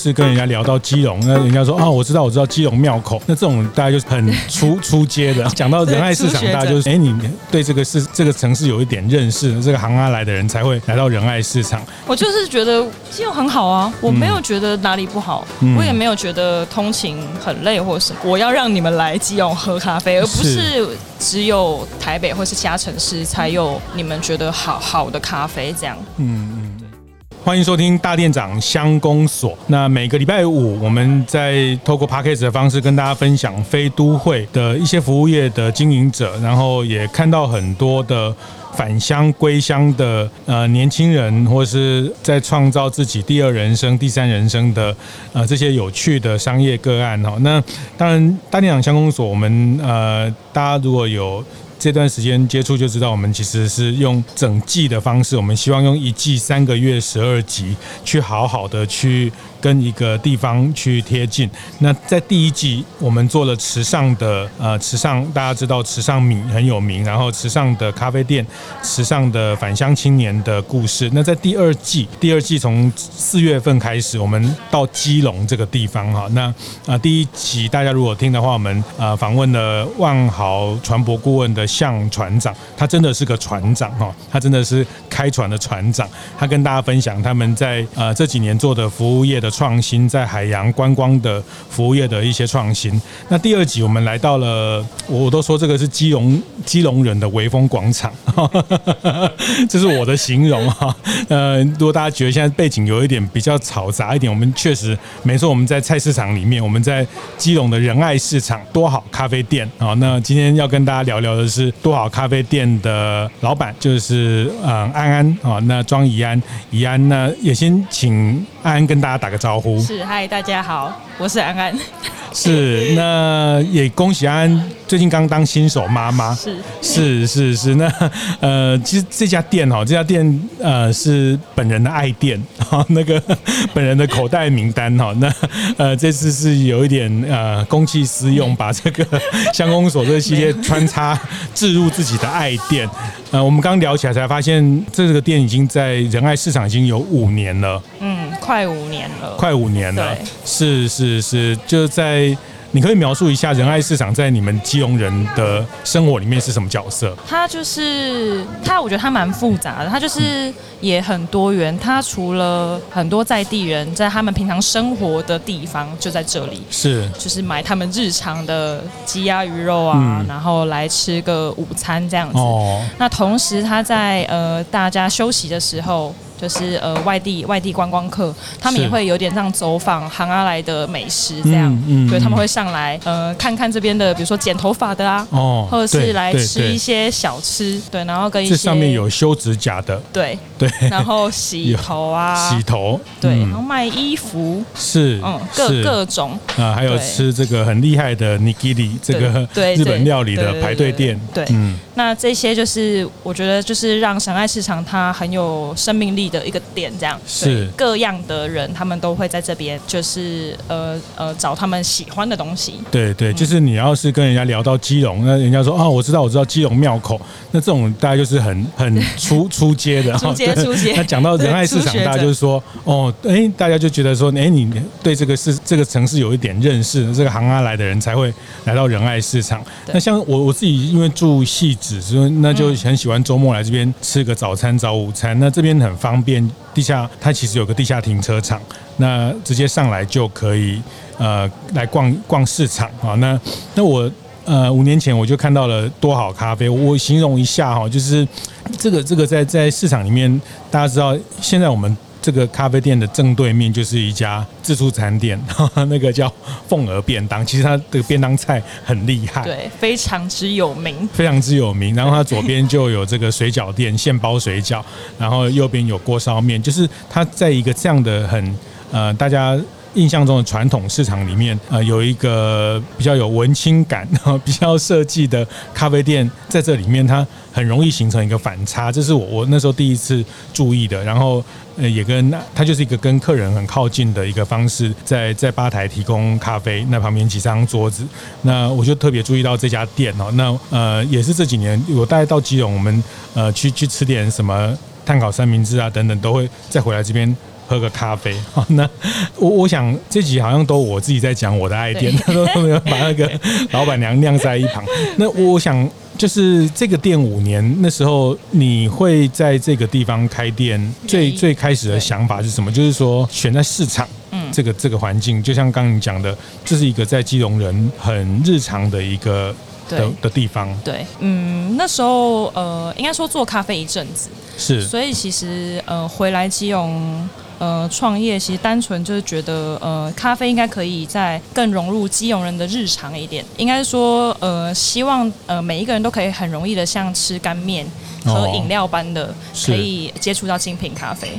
是跟人家聊到基隆，那人家说啊、哦，我知道，我知道基隆庙口，那这种大家就是很出出街的。讲到仁爱市场，大家就是哎，你对这个市这个城市有一点认识，这个行啊来的人才会来到仁爱市场。我就是觉得基隆很好啊，我没有觉得哪里不好，嗯、我也没有觉得通勤很累或是我要让你们来基隆喝咖啡，而不是只有台北或是其他城市才有你们觉得好好的咖啡这样。嗯嗯。欢迎收听大店长乡公所。那每个礼拜五，我们在透过 Podcast 的方式跟大家分享非都会的一些服务业的经营者，然后也看到很多的返乡归乡的呃年轻人，或是在创造自己第二人生、第三人生的呃这些有趣的商业个案哈。那当然，大店长乡公所，我们呃大家如果有。这段时间接触就知道，我们其实是用整季的方式，我们希望用一季三个月十二集，去好好的去跟一个地方去贴近。那在第一季，我们做了池上的呃池上，大家知道池上米很有名，然后池上的咖啡店，池上的返乡青年的故事。那在第二季，第二季从四月份开始，我们到基隆这个地方哈。那啊第一集大家如果听的话，我们啊访问了万豪船舶顾问的。向船长，他真的是个船长哈，他真的是开船的船长。他跟大家分享他们在呃这几年做的服务业的创新，在海洋观光的服务业的一些创新。那第二集我们来到了，我都说这个是基隆基隆人的微风广场，这是我的形容哈。呃，如果大家觉得现在背景有一点比较嘈杂一点，我们确实没错，我们在菜市场里面，我们在基隆的仁爱市场多好咖啡店啊。那今天要跟大家聊聊的是。是多好咖啡店的老板，就是嗯安安啊，那庄怡安，怡安，呢也先请安安跟大家打个招呼。是，嗨，大家好，我是安安。是，那也恭喜安安最近刚当新手妈妈。是是是是，那呃，其实这家店哈，这家店呃是本人的爱店哈，那个本人的口袋名单哈，那呃这次是有一点呃公器私用，把这个 乡公所这个系列穿插置入自己的爱店。呃，我们刚聊起来才发现，这个店已经在仁爱市场已经有五年了。嗯，快五年了。快五年了。对。是是是，就在。你可以描述一下仁爱市场在你们基隆人的生活里面是什么角色？它就是它，我觉得它蛮复杂的。它就是也很多元。它除了很多在地人在他们平常生活的地方就在这里，是就是买他们日常的鸡鸭鱼肉啊，然后来吃个午餐这样子。哦。那同时，它在呃大家休息的时候。就是呃外地外地观光客，他们也会有点像走访行阿来的美食这样，嗯，所以他们会上来呃看看这边的，比如说剪头发的啊，哦，或者是来吃一些小吃，对，然后跟一些这上面有修指甲的，对对，然后洗头啊，洗头，对，然后卖衣服。是，嗯，各各种。啊，还有吃这个很厉害的 nigiri 这个对 日本料理的排队店，对，嗯，那这些就是我觉得就是让神爱市场它很有生命力的一个点，这样是各样的人，他们都会在这边，就是呃呃找他们喜欢的东西。对对，就是你要是跟人家聊到基隆，那人家说啊，我知道我知道基隆庙口，那这种大家就是很很出出街的。出街出街。那讲到 仁爱市场，大家就是说哦，哎，大家就觉得说，哎，你对这个市这个城市有一点认识，这个行啊来的人才会来到仁爱市场。那像我我自己，因为住戏子，所以那就很喜欢周末来这边吃个早餐、早午餐。那这边很方便。地下它其实有个地下停车场，那直接上来就可以呃来逛逛市场啊。那那我呃五年前我就看到了多好咖啡，我形容一下哈，就是这个这个在在市场里面，大家知道现在我们。这个咖啡店的正对面就是一家自助餐店，那个叫凤儿便当。其实它的便当菜很厉害，对，非常之有名，非常之有名。然后它左边就有这个水饺店，现包水饺，然后右边有锅烧面，就是它在一个这样的很呃大家印象中的传统市场里面，呃，有一个比较有文青感、比较设计的咖啡店，在这里面它很容易形成一个反差，这是我我那时候第一次注意的。然后，呃，也跟它就是一个跟客人很靠近的一个方式，在在吧台提供咖啡，那旁边几张桌子，那我就特别注意到这家店哦。那呃，也是这几年我大概到基隆，我们呃去去吃点什么炭烤三明治啊等等，都会再回来这边。喝个咖啡，好，那我我想这集好像都我自己在讲我的爱店，都没有把那个 老板娘晾在一旁。那我想就是这个店五年，那时候你会在这个地方开店，最最开始的想法是什么？就是说选在市场，嗯，这个这个环境，就像刚刚你讲的，这是一个在基隆人很日常的一个的的地方。对，嗯，那时候呃，应该说做咖啡一阵子，是，所以其实呃，回来基隆。呃，创业其实单纯就是觉得，呃，咖啡应该可以再更融入基隆人的日常一点。应该说，呃，希望呃每一个人都可以很容易的像吃干面、喝饮料般的，可以接触到精品咖啡。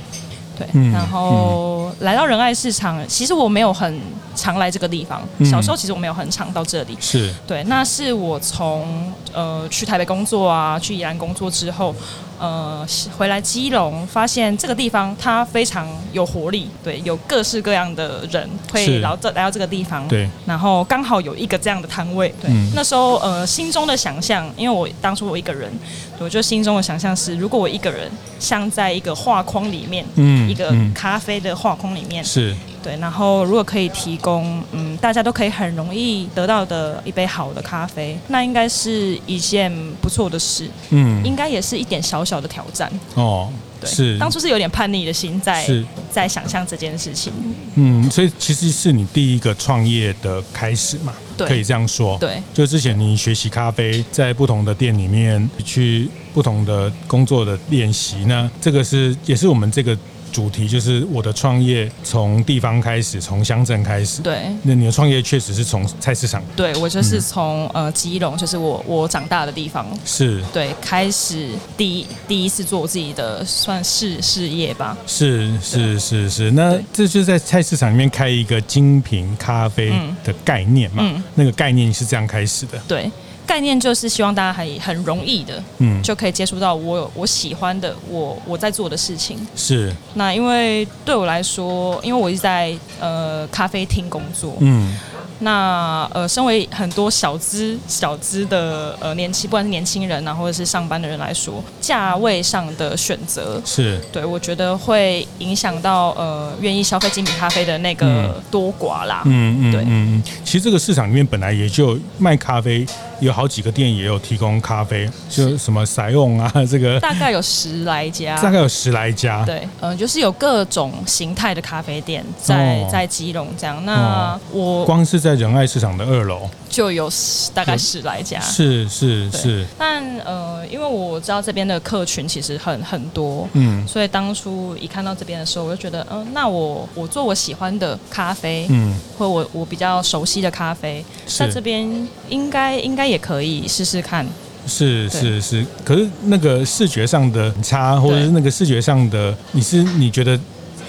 对，嗯、然后、嗯、来到仁爱市场，其实我没有很常来这个地方。小时候其实我没有很常到这里。是对，那是我从呃去台北工作啊，去宜兰工作之后。呃，回来基隆，发现这个地方它非常有活力，对，有各式各样的人会来到这来到这个地方，对，然后刚好有一个这样的摊位，对，嗯、那时候呃心中的想象，因为我当初我一个人，我就心中的想象是，如果我一个人像在一个画框里面，嗯，一个咖啡的画框里面，是。对，然后如果可以提供，嗯，大家都可以很容易得到的一杯好的咖啡，那应该是一件不错的事，嗯，应该也是一点小小的挑战哦。对，是当初是有点叛逆的心在在想象这件事情，嗯，所以其实是你第一个创业的开始嘛，对，可以这样说，对，就之前你学习咖啡，在不同的店里面去不同的工作的练习，呢这个是也是我们这个。主题就是我的创业从地方开始，从乡镇开始。对，那你的创业确实是从菜市场。对，我就是从、嗯、呃基隆，就是我我长大的地方。是。对，开始第一第一次做我自己的算是事业吧。是是是是，那这就是在菜市场里面开一个精品咖啡的概念嘛？嗯，那个概念是这样开始的。对。概念就是希望大家很很容易的，嗯，就可以接触到我我喜欢的我我在做的事情。是。那因为对我来说，因为我一直在呃咖啡厅工作，嗯。那呃，身为很多小资小资的呃年轻，不管是年轻人啊，或者是上班的人来说，价位上的选择是对我觉得会影响到呃愿意消费精品咖啡的那个多寡啦。嗯嗯，对，嗯嗯。其实这个市场里面本来也就卖咖啡，有好几个店也有提供咖啡，就什么塞翁啊，这个大概有十来家，大概有十来家。对，嗯、呃，就是有各种形态的咖啡店在、哦、在基隆这样。那、哦、我光是在在仁爱市场的二楼。就有十大概十来家，是是是。但呃，因为我知道这边的客群其实很很多，嗯，所以当初一看到这边的时候，我就觉得，嗯、呃，那我我做我喜欢的咖啡，嗯，或我我比较熟悉的咖啡，在这边应该应该也可以试试看。是是是，可是那个视觉上的差，或者是那个视觉上的，你是你觉得？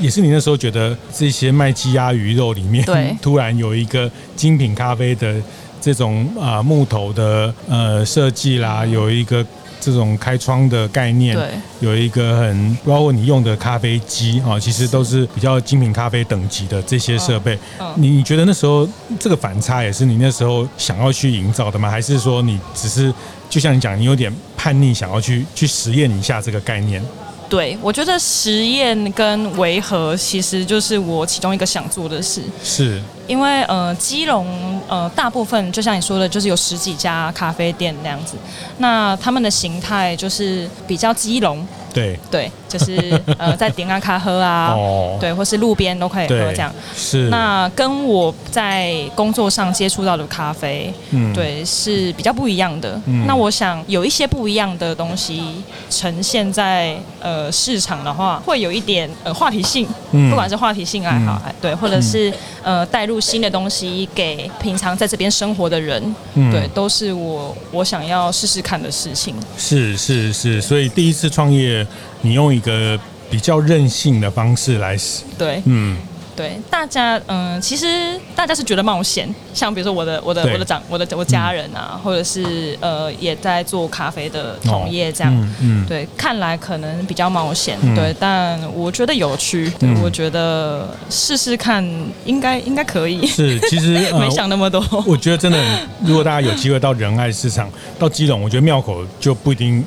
也是你那时候觉得这些卖鸡鸭鱼肉里面，对，突然有一个精品咖啡的这种啊、呃、木头的呃设计啦，有一个这种开窗的概念，对，有一个很包括你用的咖啡机啊，其实都是比较精品咖啡等级的这些设备。你你觉得那时候这个反差也是你那时候想要去营造的吗？还是说你只是就像你讲，你有点叛逆，想要去去实验一下这个概念？对，我觉得实验跟维和其实就是我其中一个想做的事。是，因为呃，基隆呃，大部分就像你说的，就是有十几家咖啡店那样子，那他们的形态就是比较基隆。对对，就是呃，在点啊咖喝啊，哦，对，或是路边都可以喝这样。是。那跟我在工作上接触到的咖啡，嗯，对，是比较不一样的。嗯。那我想有一些不一样的东西呈现在呃市场的话，会有一点呃话题性，嗯，不管是话题性爱好，嗯，对，或者是呃带入新的东西给平常在这边生活的人，嗯，对，都是我我想要试试看的事情。是是是，所以第一次创业。你用一个比较任性的方式来，对，嗯，对，大家嗯，其实大家是觉得冒险，像比如说我的我的我的长我的我家人啊，嗯、或者是呃也在做咖啡的同业这样，哦、嗯，嗯对，看来可能比较冒险，嗯、对，但我觉得有趣，我觉得试试看应该应该可以。是，其实、呃、没想那么多。我觉得真的，如果大家有机会到仁爱市场，到基隆，我觉得庙口就不一定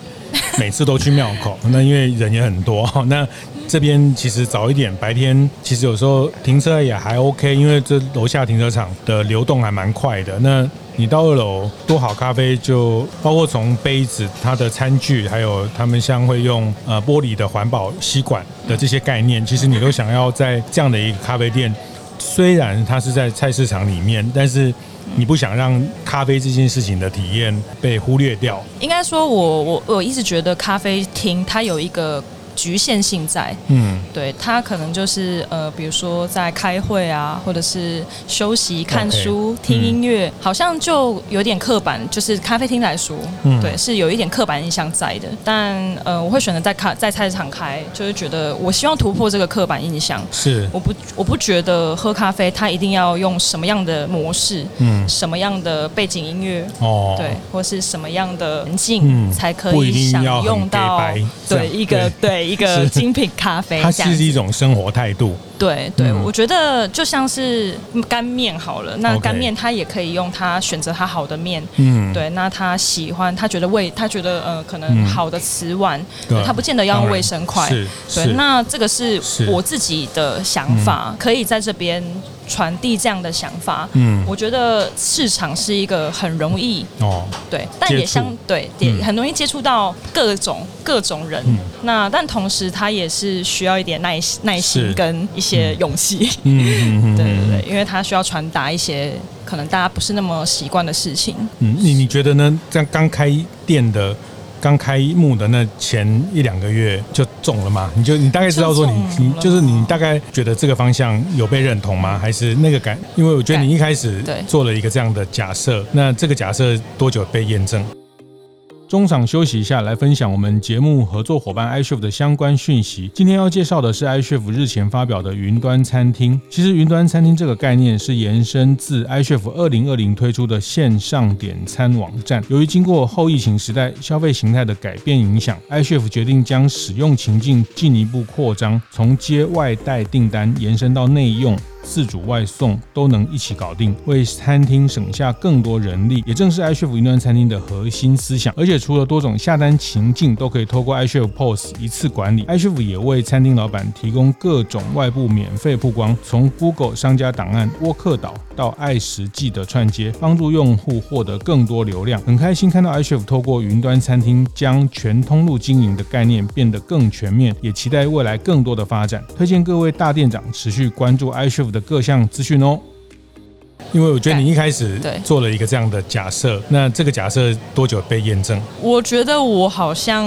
每次都去庙口，那因为人也很多，那。这边其实早一点，白天其实有时候停车也还 OK，因为这楼下停车场的流动还蛮快的。那你到二楼多好咖啡，就包括从杯子、它的餐具，还有他们像会用呃玻璃的环保吸管的这些概念，其实你都想要在这样的一个咖啡店，虽然它是在菜市场里面，但是你不想让咖啡这件事情的体验被忽略掉。应该说我我我一直觉得咖啡厅它有一个。局限性在，嗯，对，他可能就是呃，比如说在开会啊，或者是休息、看书、Okay, 听音乐，嗯、好像就有点刻板。就是咖啡厅来说，嗯，对，是有一点刻板印象在的。但呃，我会选择在咖在菜市场开，就是觉得我希望突破这个刻板印象。是，我不我不觉得喝咖啡它一定要用什么样的模式，嗯，什么样的背景音乐，哦，对，或是什么样的环境、嗯、才可以享用到，对一个对。一个精品咖啡，它是一种生活态度。对对，我觉得就像是干面好了，那干面他也可以用他选择他好的面，嗯，对，那他喜欢，他觉得味，他觉得呃，可能好的瓷碗，他不见得要用卫生筷，对，那这个是我自己的想法，可以在这边传递这样的想法。嗯，我觉得市场是一个很容易哦，对，但也相对也很容易接触到各种各种人，那但同时他也是需要一点耐耐心跟一些勇气，嗯，对对对，因为他需要传达一些可能大家不是那么习惯的事情。嗯，你你觉得呢？这样刚开店的、刚开幕的那前一两个月就中了嘛？你就你大概知道说你你就是你大概觉得这个方向有被认同吗？还是那个感？因为我觉得你一开始做了一个这样的假设，那这个假设多久被验证？中场休息一下，来分享我们节目合作伙伴 iCHEF 的相关讯息。今天要介绍的是 iCHEF 日前发表的云端餐厅。其实云端餐厅这个概念是延伸自 iCHEF 2020推出的线上点餐网站。由于经过后疫情时代消费形态的改变影响，iCHEF 决定将使用情境进一步扩张，从接外带订单延伸到内用。自主外送都能一起搞定，为餐厅省下更多人力，也正是 iCHEF 云端餐厅的核心思想。而且除了多种下单情境都可以透过 iCHEF POS 一次管理，iCHEF 也为餐厅老板提供各种外部免费曝光，从 Google 商家档案、沃客岛到爱食记的串接，帮助用户获得更多流量。很开心看到 iCHEF 透过云端餐厅将全通路经营的概念变得更全面，也期待未来更多的发展。推荐各位大店长持续关注 iCHEF 的各项资讯哦，因为我觉得你一开始做了一个这样的假设，那这个假设多久被验证？我觉得我好像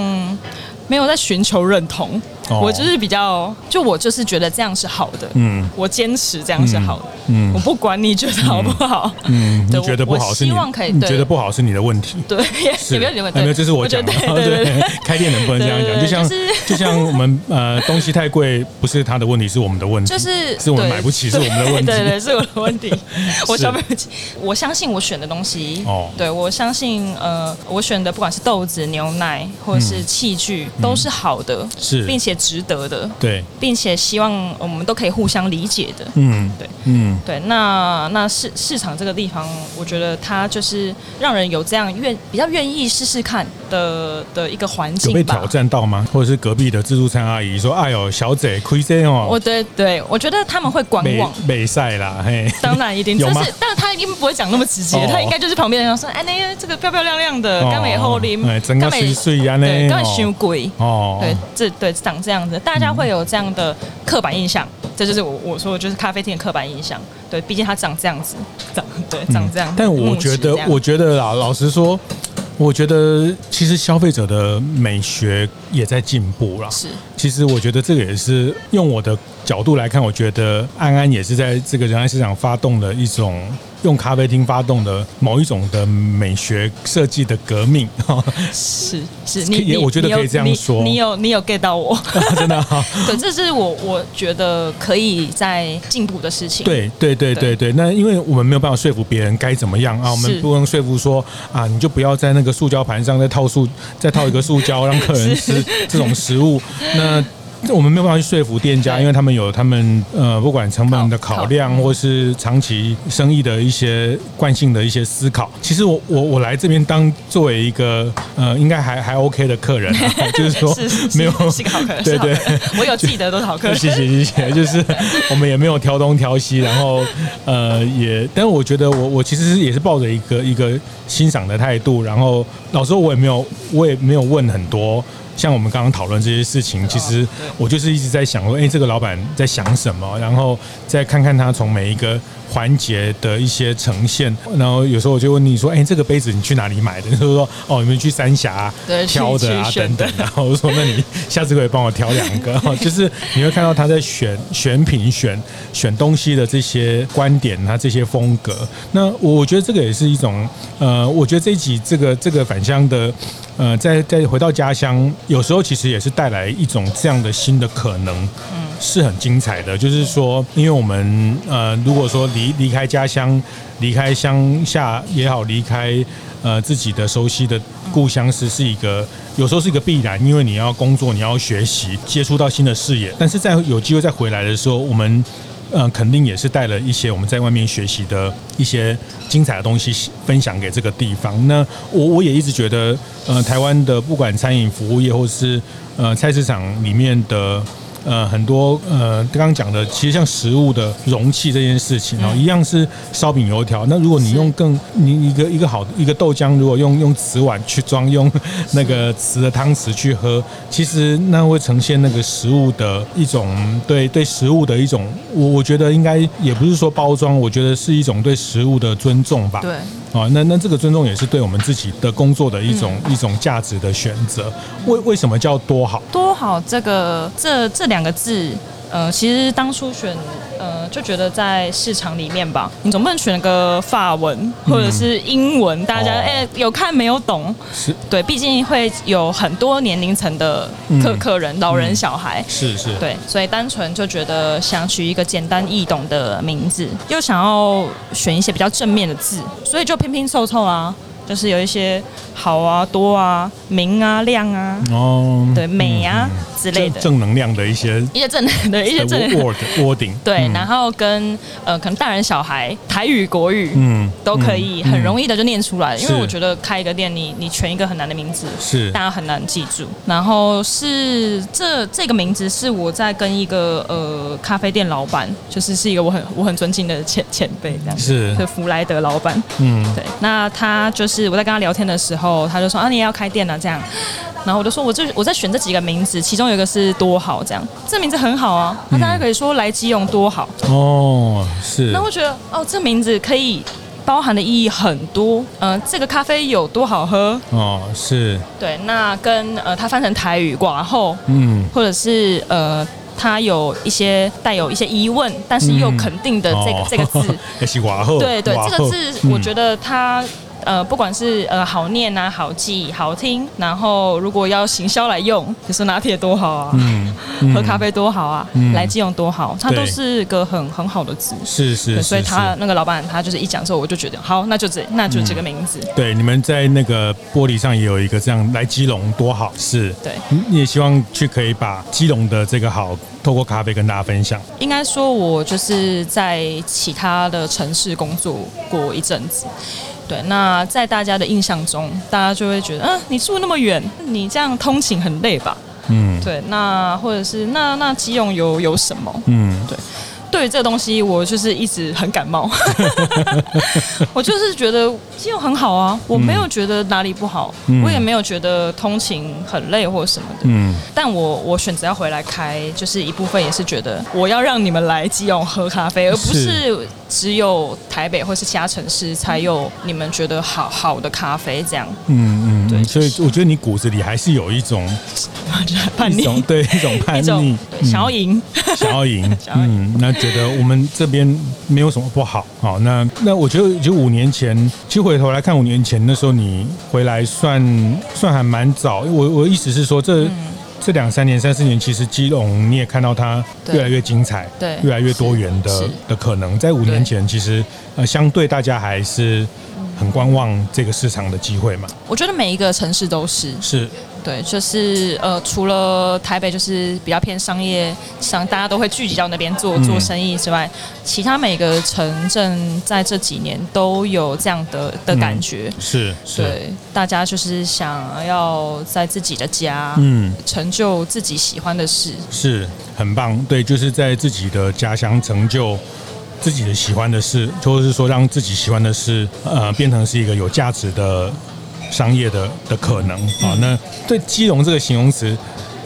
没有在寻求认同。我就是比较，就我就是觉得这样是好的，嗯，我坚持这样是好的，嗯，我不管你觉得好不好，嗯，你觉得不好是你，你觉得不好是你的问题，对，是。没有你的问题，没有，这是我讲的，对 对，开店能不能这样讲？就像就像我们 呃东西太贵，不是他的问题，是我们的问题，就是是我们买不起，是我们的问题，对对，是我的问题，我消费不起。我相信我选的东西，哦，对我相信呃我选的不管是豆子、牛奶或者是器具都是好的，是，并且。值得的，对，并且希望我们都可以互相理解的，嗯，对，嗯，对，那那市市场这个地方，我觉得它就是让人有这样愿比较愿意试试看的的一个环境吧。有被挑战到吗？或者是隔壁的自助餐阿姨说：“哎呦，小姐亏些哦。”我对对，我觉得他们会观望，美赛啦，嘿，当然一定有吗？但是他应该不会讲那么直接，他应该就是旁边人说：“哎，那个这个漂漂亮亮的，刚美后林，整个水水呀，对，刚修鬼哦，对，这对长这样子，大家会有这样的刻板印象，这就是我我说的就是咖啡厅的刻板印象。对，毕竟它长这样子，长对长这样。但我觉得，我觉得啊，老实说，我觉得其实消费者的美学也在进步了。是，其实我觉得这个也是用我的角度来看，我觉得安安也是在这个人爱市场发动的一种用咖啡厅发动的某一种的美学设计的革命。是是，你你我觉得可以这样说，你有你有 get 到我，真的。对，这是我我觉得可以在进步的事情。对对对对对，那因为我们没有办法说服别人该怎么样啊，我们不能说服说啊，你就不要在那个塑胶盘上再套塑再套一个塑胶让客人 吃这种食物，那。我们没有办法去说服店家，因为他们有他们呃，不管成本的考量，或是长期生意的一些惯性的一些思考。其实我我我来这边当作为一个呃，应该还还 OK 的客人，就是说没有是个好客人，对对，我有记得都是好客人。谢谢谢谢，就是我们也没有挑东挑西，然后呃也，但是我觉得我我其实也是抱着一个一个欣赏的态度，然后老实说我也没有我也没有问很多。像我们刚刚讨论这些事情，其实我就是一直在想说，哎，这个老板在想什么？然后再看看他从每一个环节的一些呈现。然后有时候我就问你说，哎，这个杯子你去哪里买的？就是说，哦，你们去三峡挑的啊，等等。然后我说，那你 下次可以帮我挑两个。就是你会看到他在选选品、选选东西的这些观点，他这些风格。那我觉得这个也是一种，呃，我觉得这一集这个这个返乡的。呃，再再回到家乡，有时候其实也是带来一种这样的新的可能，嗯，是很精彩的。就是说，因为我们呃，如果说离离开家乡，离开乡下也好，离开呃自己的熟悉的故乡是是一个，有时候是一个必然，因为你要工作，你要学习，接触到新的视野。但是在有机会再回来的时候，我们。嗯，肯定也是带了一些我们在外面学习的一些精彩的东西分享给这个地方。那我我也一直觉得，呃，台湾的不管餐饮服务业或是呃菜市场里面的。呃，很多呃，刚刚讲的，其实像食物的容器这件事情哦，一样是烧饼油条。那如果你用更你一个一个好的一个豆浆，如果用用瓷碗去装，用那个瓷的汤匙去喝，其实那会呈现那个食物的一种对对食物的一种，我我觉得应该也不是说包装，我觉得是一种对食物的尊重吧。对。啊，那那这个尊重也是对我们自己的工作的一种、嗯、一种价值的选择。为为什么叫多好？多好，这个这这两个字。呃，其实当初选，呃，就觉得在市场里面吧，你总不能选个法文或者是英文，嗯、大家哎、哦欸、有看没有懂？是对，毕竟会有很多年龄层的客客人，嗯、老人、小孩，是是，对，所以单纯就觉得想取一个简单易懂的名字，又想要选一些比较正面的字，所以就拼拼凑凑啊。就是有一些好啊、多啊、明啊、亮啊，哦，对，美啊、嗯、之类的。正能量的一些一些正能量的一些正 word wording，对，然后跟呃，可能大人小孩台语、国语，嗯，都可以很容易的就念出来。因为我觉得开一个店，你你全一个很难的名字，是。大家很难记住。然后是这这个名字是我在跟一个呃咖啡店老板，就是是一个我很我很尊敬的前前辈这样，是。是弗莱德老板，嗯，对，那他就是。是我在跟他聊天的时候，他就说啊，你也要开店了这样，然后我就说，我就我在选这几个名字，其中有一个是多好这样，这名字很好啊，那大家可以说来基隆多好。哦，是。那我觉得哦，这名字可以包含的意义很多，嗯、呃，这个咖啡有多好喝。哦，是。对，那跟呃，他翻成台语寡后，嗯，或者是呃，他有一些带有一些疑问，但是又肯定的这个、嗯哦、这个字，对对，这个字我觉得他。呃，不管是呃好念啊、好记、好听，然后如果要行销来用，就是拿铁多好啊，嗯嗯、喝咖啡多好啊，嗯、来基隆多好，它都是个很很好的字。是是，是，所以他那个老板他就是一讲之后，我就觉得好，那就这那就这个名字。嗯、对，你们在那个玻璃上也有一个这样来基隆多好，是对，你也希望去可以把基隆的这个好透过咖啡跟大家分享。应该说，我就是在其他的城市工作过一阵子。对，那在大家的印象中，大家就会觉得，嗯、啊，你住那么远，你这样通勤很累吧？嗯，对，那或者是那那基隆有有什么？嗯，对。对于这个东西，我就是一直很感冒。我就是觉得基隆很好啊，我没有觉得哪里不好，嗯、我也没有觉得通勤很累或什么的。嗯，但我我选择要回来开，就是一部分也是觉得我要让你们来基隆喝咖啡，而不是只有台北或是其他城市才有你们觉得好好的咖啡这样。嗯嗯。所以我觉得你骨子里还是有一种 叛逆，对一种 叛逆，想要赢，想要赢，嗯，那觉得我们这边没有什么不好，好，那那我觉得就五年前，其实回头来看五年前那时候你回来算算还蛮早，我我的意思是说这。这两三年、三四年，其实基隆你也看到它越来越精彩，对，越来越多元的的可能。在五年前，其实呃，相对大家还是很观望这个市场的机会嘛。我觉得每一个城市都是是。对，就是呃，除了台北就是比较偏商业，像大家都会聚集到那边做做生意之外，嗯、其他每个城镇在这几年都有这样的的感觉。嗯、是，是，对，大家就是想要在自己的家，嗯，成就自己喜欢的事，是很棒。对，就是在自己的家乡成就自己的喜欢的事，就是说让自己喜欢的事，呃，变成是一个有价值的。商业的的可能。啊，那对基隆这个形容词，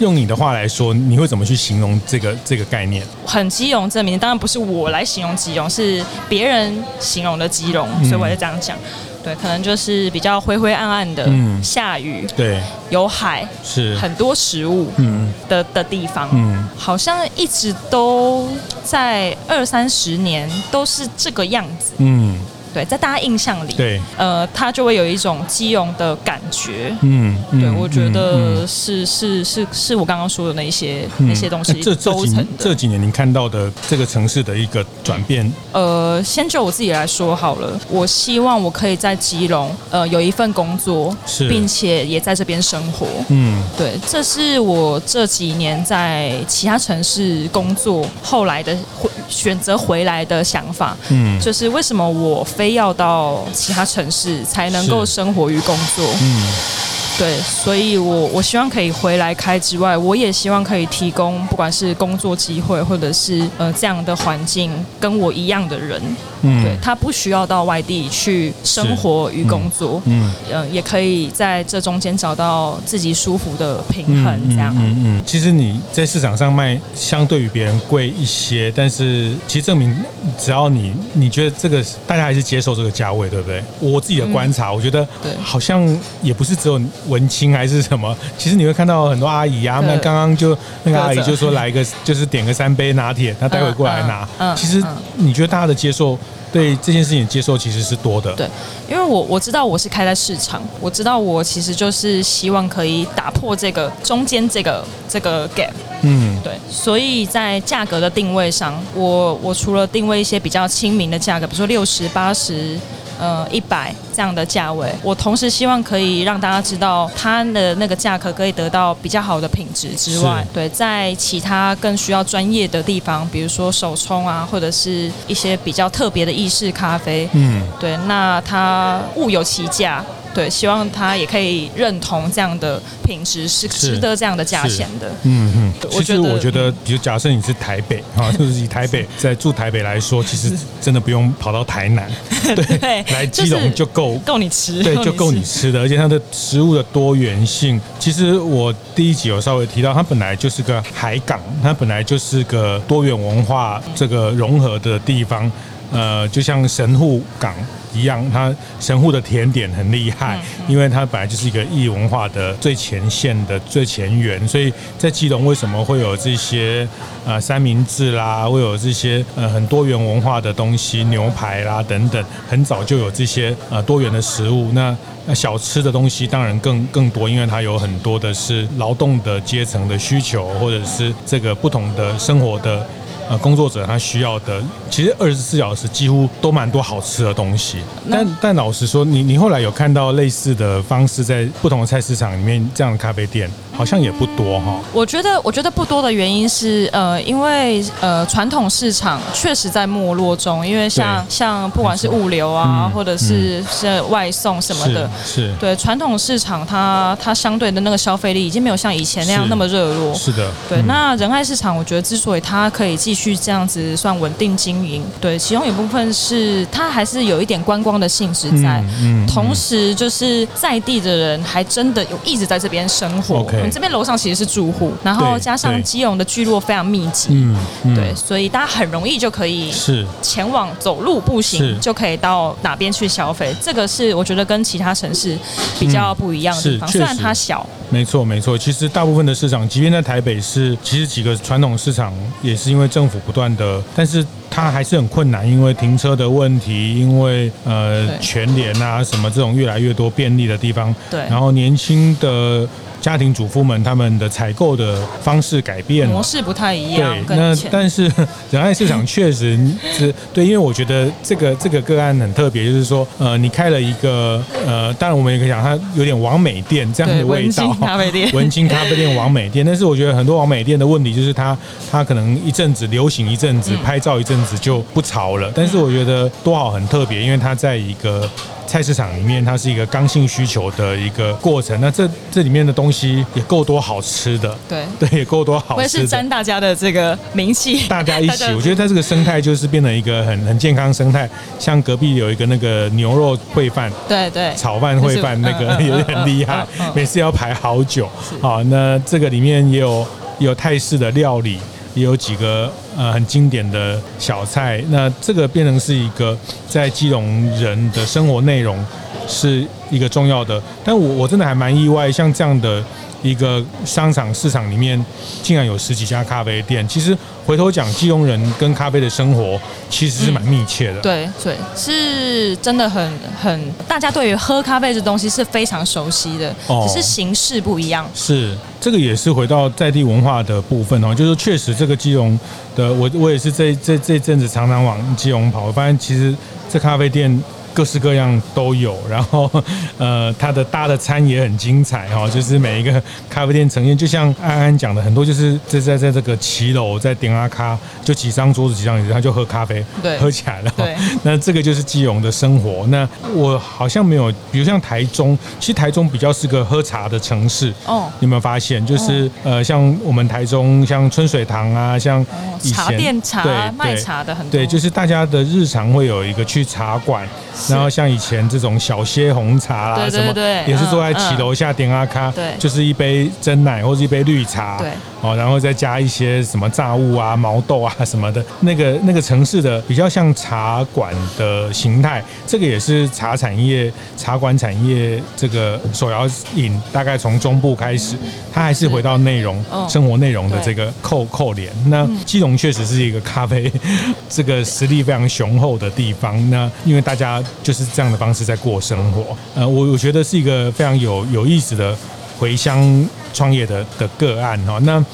用你的话来说，你会怎么去形容这个这个概念？很基隆这名，当然不是我来形容基隆，是别人形容的基隆，所以我就这样讲。对，可能就是比较灰灰暗暗的，嗯，下雨，对，有海，是。很多食物，嗯。的的地方，嗯，好像一直都在二三十年都是这个样子，嗯。对，在大家印象里，对，呃，他就会有一种基隆的感觉，嗯，对，我觉得是是是是我刚刚说的那些那些东西，这这几年这几年您看到的这个城市的一个转变，呃，先就我自己来说好了，我希望我可以在基隆，呃，有一份工作，是，并且也在这边生活，嗯，对，这是我这几年在其他城市工作后来的回选择回来的想法，嗯，就是为什么我。非要到其他城市才能够生活与工作。嗯。对，所以我我希望可以回来开之外，我也希望可以提供不管是工作机会，或者是呃这样的环境，跟我一样的人，嗯，对，他不需要到外地去生活与工作，嗯，呃，也可以在这中间找到自己舒服的平衡，这样。嗯嗯，嗯。其实你在市场上卖相对于别人贵一些，但是其实证明只要你你觉得这个大家还是接受这个价位，对不对？我自己的观察，嗯、我觉得对，好像也不是只有。文青还是什么？其实你会看到很多阿姨啊，那刚刚就那个阿姨就说来一个，就是点个三杯拿铁，她待会过来拿。嗯，其实你觉得大家的接受对这件事情接受其实是多的。对，因为我我知道我是开在市场，我知道我其实就是希望可以打破这个中间这个这个 gap。嗯，对，所以在价格的定位上，我我除了定位一些比较亲民的价格，比如说六十八十。呃，一百这样的价位，我同时希望可以让大家知道它的那个价格可以得到比较好的品质之外，对，在其他更需要专业的地方，比如说手冲啊，或者是一些比较特别的意式咖啡，嗯，对，那它物有其价。对，希望他也可以认同这样的品质是值得这样的价钱的。嗯嗯，其实我觉得，比如假设你是台北啊，就是以台北在住台北来说，其实真的不用跑到台南，对，来基隆就够够你吃，对，就够你吃的。而且它的食物的多元性，其实我第一集有稍微提到，它本来就是个海港，它本来就是个多元文化这个融合的地方。呃，就像神户港一样，它神户的甜点很厉害，因为它本来就是一个异文化的最前线的最前沿，所以在基隆为什么会有这些呃三明治啦，会有这些呃很多元文化的东西，牛排啦等等，很早就有这些呃多元的食物。那那小吃的东西当然更更多，因为它有很多的是劳动的阶层的需求，或者是这个不同的生活的。呃，工作者他需要的，其实二十四小时几乎都蛮多好吃的东西。但但老实说，你你后来有看到类似的方式在不同的菜市场里面这样的咖啡店？好像也不多哈。我觉得，我觉得不多的原因是，呃，因为呃，传统市场确实在没落中。因为像像不管是物流啊，或者是是外送什么的，是对传统市场它它相对的那个消费力已经没有像以前那样那么热络。是的，对。那仁爱市场，我觉得之所以它可以继续这样子算稳定经营，对，其中一部分是它还是有一点观光的性质在，嗯，同时就是在地的人还真的有一直在这边生活。我们这边楼上其实是住户，然后加上基隆的聚落非常密集，嗯，嗯对，所以大家很容易就可以是前往走路步行就可以到哪边去消费。这个是我觉得跟其他城市比较不一样的地方，嗯、虽然它小。没错，没错。其实大部分的市场，即便在台北市，其实几个传统市场也是因为政府不断的，但是它还是很困难，因为停车的问题，因为呃全联啊什么这种越来越多便利的地方，对，然后年轻的。家庭主妇们他们的采购的方式改变模式不太一样。对，那但是 仁爱市场确实是对，因为我觉得这个这个个案很特别，就是说，呃，你开了一个呃，当然我们也可以讲它有点网美店这样的味道，文青咖啡店，文青咖啡店网美店。但是我觉得很多网美店的问题就是它它可能一阵子流行一阵子拍照一阵子就不潮了。但是我觉得多好很特别，因为它在一个。菜市场里面，它是一个刚性需求的一个过程。那这这里面的东西也够多好吃的，对对，也够多好吃的。我也是沾大家的这个名气，大家一起。我觉得 它这个生态就是变成一个很很健康生态。像隔壁有一个那个牛肉烩饭，对对，炒饭烩饭那个也很厉害，每次要排好久。好，那这个里面也有也有泰式的料理。也有几个呃很经典的小菜，那这个变成是一个在基隆人的生活内容，是一个重要的。但我我真的还蛮意外，像这样的一个商场市场里面，竟然有十几家咖啡店。其实回头讲，基隆人跟咖啡的生活其实是蛮密切的。嗯、对对，是真的很很，大家对于喝咖啡这东西是非常熟悉的，哦、只是形式不一样。是。这个也是回到在地文化的部分哦，就是确实这个基隆的，我我也是这这这阵子常常往基隆跑，我发现其实这咖啡店。各式各样都有，然后呃，它的搭的餐也很精彩哈，就是每一个咖啡店呈现，就像安安讲的，很多就是在在在这个骑楼在点阿咖，就几张桌子几张椅子，他就喝咖啡，对，喝起来了。对，那这个就是基隆的生活。那我好像没有，比如像台中，其实台中比较是个喝茶的城市哦。你有没有发现？就是呃，像我们台中，像春水堂啊，像以前茶店茶对卖茶的很多，对，就是大家的日常会有一个去茶馆。然后像以前这种小歇红茶啦，什么也是坐在骑楼下点阿咖，就是一杯真奶或者一杯绿茶，哦，然后再加一些什么炸物啊、毛豆啊 什么的，那个那个城市的比较像茶馆的形态，这个也是茶产业、茶馆产业这个手摇饮，大概从中部开始，它还是回到内容、生活内容的这个扣扣连。那基隆确实是一个咖啡 这个实力非常雄厚的地方，那因为大家。就是这样的方式在过生活，呃，我我觉得是一个非常有有意思的回乡创业的的个案哈。那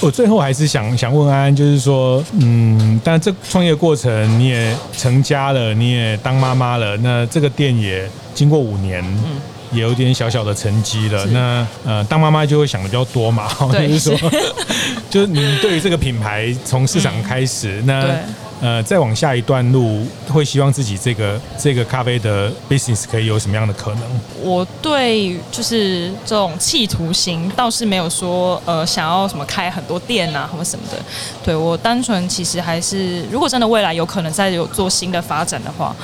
我最后还是想想问安安，就是说，嗯，但这创业过程你也成家了，你也当妈妈了，那这个店也经过五年，也有点小小的成绩了。那呃，当妈妈就会想的比较多嘛，就是说，就是你对于这个品牌从市场开始，那。呃，再往下一段路，会希望自己这个这个咖啡的 business 可以有什么样的可能？我对就是这种企图心倒是没有说呃想要什么开很多店啊或什么的。对，我单纯其实还是，如果真的未来有可能再有做新的发展的话，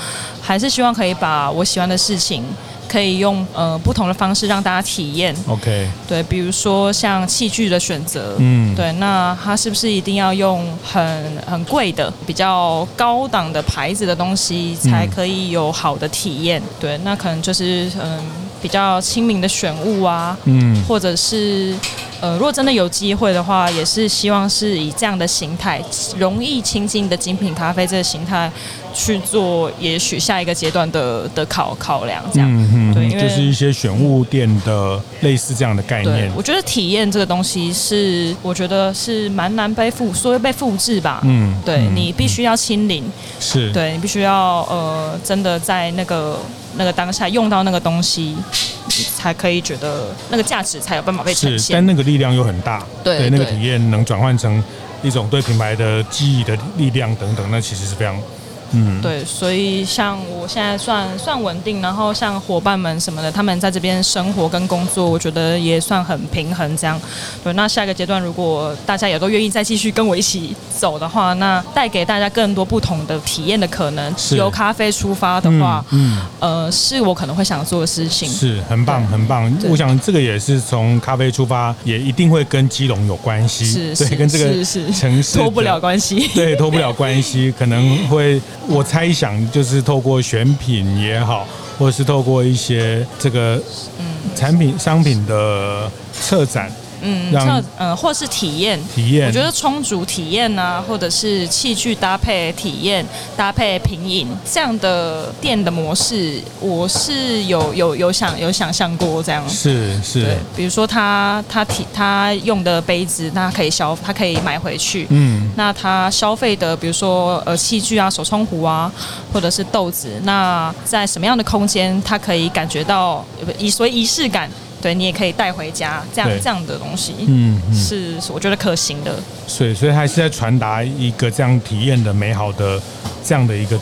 还是希望可以把我喜欢的事情。可以用呃不同的方式让大家体验。OK，对，比如说像器具的选择，嗯，对，那它是不是一定要用很很贵的、比较高档的牌子的东西才可以有好的体验？对，那可能就是嗯比较亲民的选物啊，嗯，或者是呃如果真的有机会的话，也是希望是以这样的形态，容易亲近的精品咖啡这个形态。去做，也许下一个阶段的的考考量，这样，就是一些选物店的类似这样的概念。我觉得体验这个东西是，我觉得是蛮难被复，所谓被复制吧。嗯，对，嗯，你必须要亲临，是对你必须要呃，真的在那个那个当下用到那个东西，才可以觉得那个价值才有办法被呈现。但那个力量又很大，对，对，那个体验能转换成一种对品牌的记忆的力量等等，那其实是非常。嗯，对，所以像我现在算算稳定，然后像伙伴们什么的，他们在这边生活跟工作，我觉得也算很平衡这样。对，那下一个阶段，如果大家也都愿意再继续跟我一起走的话，那带给大家更多不同的体验的可能，由咖啡出发的话，嗯，嗯。呃，是我可能会想做的事情，是很棒，很棒。我想这个也是从咖啡出发，也一定会跟基隆有关系，是，对，跟这个城市脱不了关系，对，脱不了关系，可能会我猜想就是透过选品也好，或者是透过一些这个嗯产品商品的策展。嗯，特呃，或是体验，体验，我觉得充足体验啊，或者是器具搭配体验，搭配品饮这样的店的模式，我是有有有想有想象过这样。是是，对，比如说他他体他用的杯子，他可以消，他可以买回去。嗯，那他消费的，比如说呃器具啊，手冲壶啊，或者是豆子，那在什么样的空间，他可以感觉到以所谓仪式感。对，你也可以带回家，这样这样的东西，嗯，嗯，是我觉得可行的。所以，所以还是在传达一个这样体验的美好的这样的一个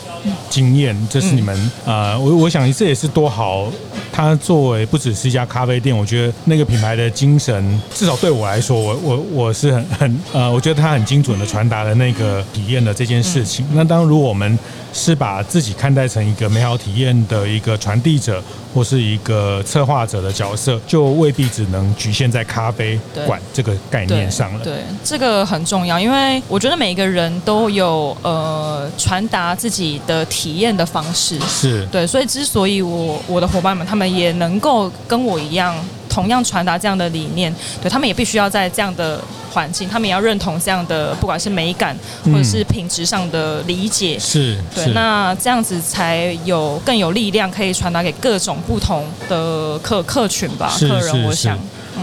经验，这是你们啊、嗯呃，我我想这也是多好。它作为不只是一家咖啡店，我觉得那个品牌的精神，至少对我来说，我我我是很很呃，我觉得它很精准的传达了那个体验的这件事情。嗯、那当如果我们是把自己看待成一个美好体验的一个传递者，或是一个策划者的角色，就未必只能局限在咖啡馆这个概念上了。对，对，这个很重要，因为我觉得每一个人都有呃传达自己的体验的方式。是对，所以之所以我我的伙伴们他们也能够跟我一样，同样传达这样的理念，对他们也必须要在这样的。环境，他们也要认同这样的，不管是美感或者是品质上的理解，嗯、是对，那这样子才有更有力量，可以传达给各种不同的客客群吧，客人，我想。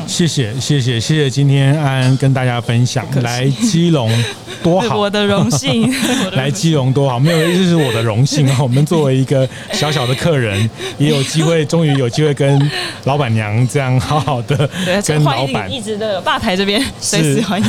谢谢谢谢谢谢，今天安安跟大家分享来基隆 多好，我的荣幸，来基隆多好，没有，这是我的荣幸啊！我们作为一个小小的客人，也有机会，终于有机会跟老板娘这样好好的跟老板一直的吧台这边随时欢迎。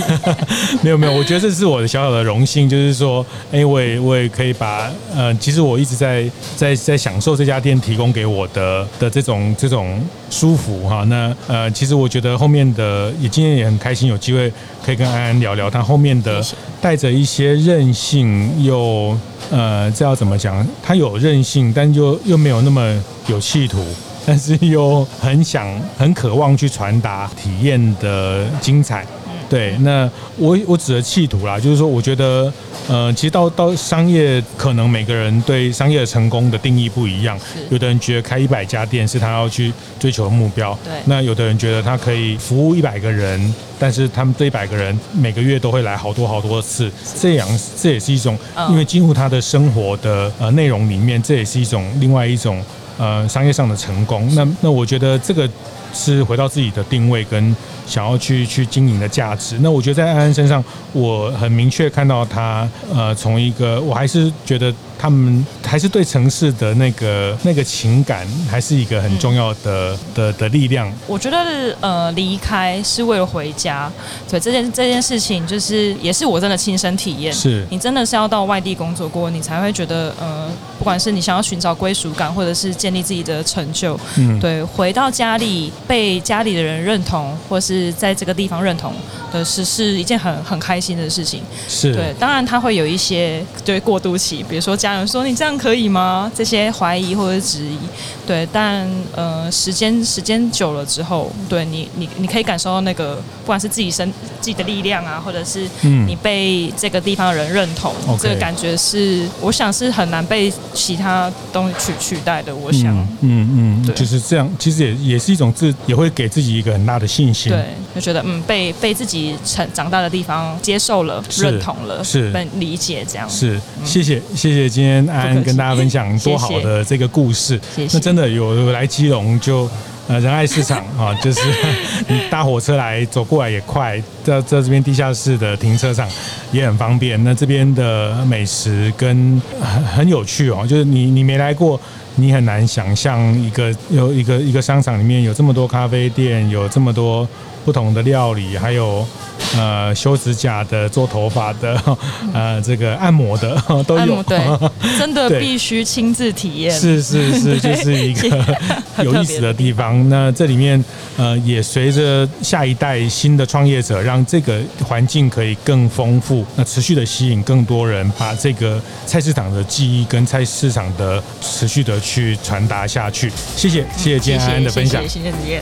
没有没有，我觉得这是我的小小的荣幸，就是说，哎，我也我也可以把呃，其实我一直在在在享受这家店提供给我的的这种这种舒服哈。那呃，其实我。觉得后面的也今天也很开心，有机会可以跟安安聊聊他后面的带着一些任性，又呃，这要怎么讲？他有任性，但又又没有那么有企图，但是又很想、很渴望去传达体验的精彩。对，那我我指的企图啦，就是说，我觉得，呃，其实到到商业，可能每个人对商业成功的定义不一样。有的人觉得开一百家店是他要去追求的目标。对。那有的人觉得他可以服务一百个人，但是他们这一百个人每个月都会来好多好多次，这样这也是一种，因为进入他的生活的呃内容里面，这也是一种另外一种呃商业上的成功。那那我觉得这个。是回到自己的定位跟想要去去经营的价值。那我觉得在安安身上，我很明确看到他，呃，从一个我还是觉得。他们还是对城市的那个那个情感，还是一个很重要的、嗯、的的力量。我觉得呃，离开是为了回家。对这件这件事情，就是也是我真的亲身体验。是你真的是要到外地工作过，你才会觉得呃，不管是你想要寻找归属感，或者是建立自己的成就，嗯，对，回到家里被家里的人认同，或是在这个地方认同的是是一件很很开心的事情。是对，当然他会有一些对过渡期，比如说家人。说你这样可以吗？这些怀疑或者质疑，对，但呃，时间时间久了之后，对你你你可以感受到那个，不管是自己身自己的力量啊，或者是你被这个地方的人认同，嗯、这个感觉是，我想是很难被其他东西去取代的。我想，嗯嗯，嗯就是这样，其实也也是一种自，也会给自己一个很大的信心。对，就觉得嗯，被被自己成长大的地方接受了，认同了，是被理解这样。是，谢谢谢谢。今天安安跟大家分享多好的这个故事，那真的有，有来基隆就呃仁爱市场啊，就是 你搭火车来走过来也快，在在这边地下室的停车场也很方便。那这边的美食跟很很有趣哦，就是你你没来过，你很难想象一个有一个一个商场里面有这么多咖啡店，有这么多不同的料理，还有。呃修指甲的、做头发的、呃这个按摩的 都有。对，真的必须亲自体验。是是是，就是一个有意思的地方。那这里面呃也随着下一代新的创业者，让这个环境可以更丰富，那持续的吸引更多人，把这个菜市场的记忆跟菜市场的持续的去传达下去。谢谢，谢谢建安的分享，谢谢子燕。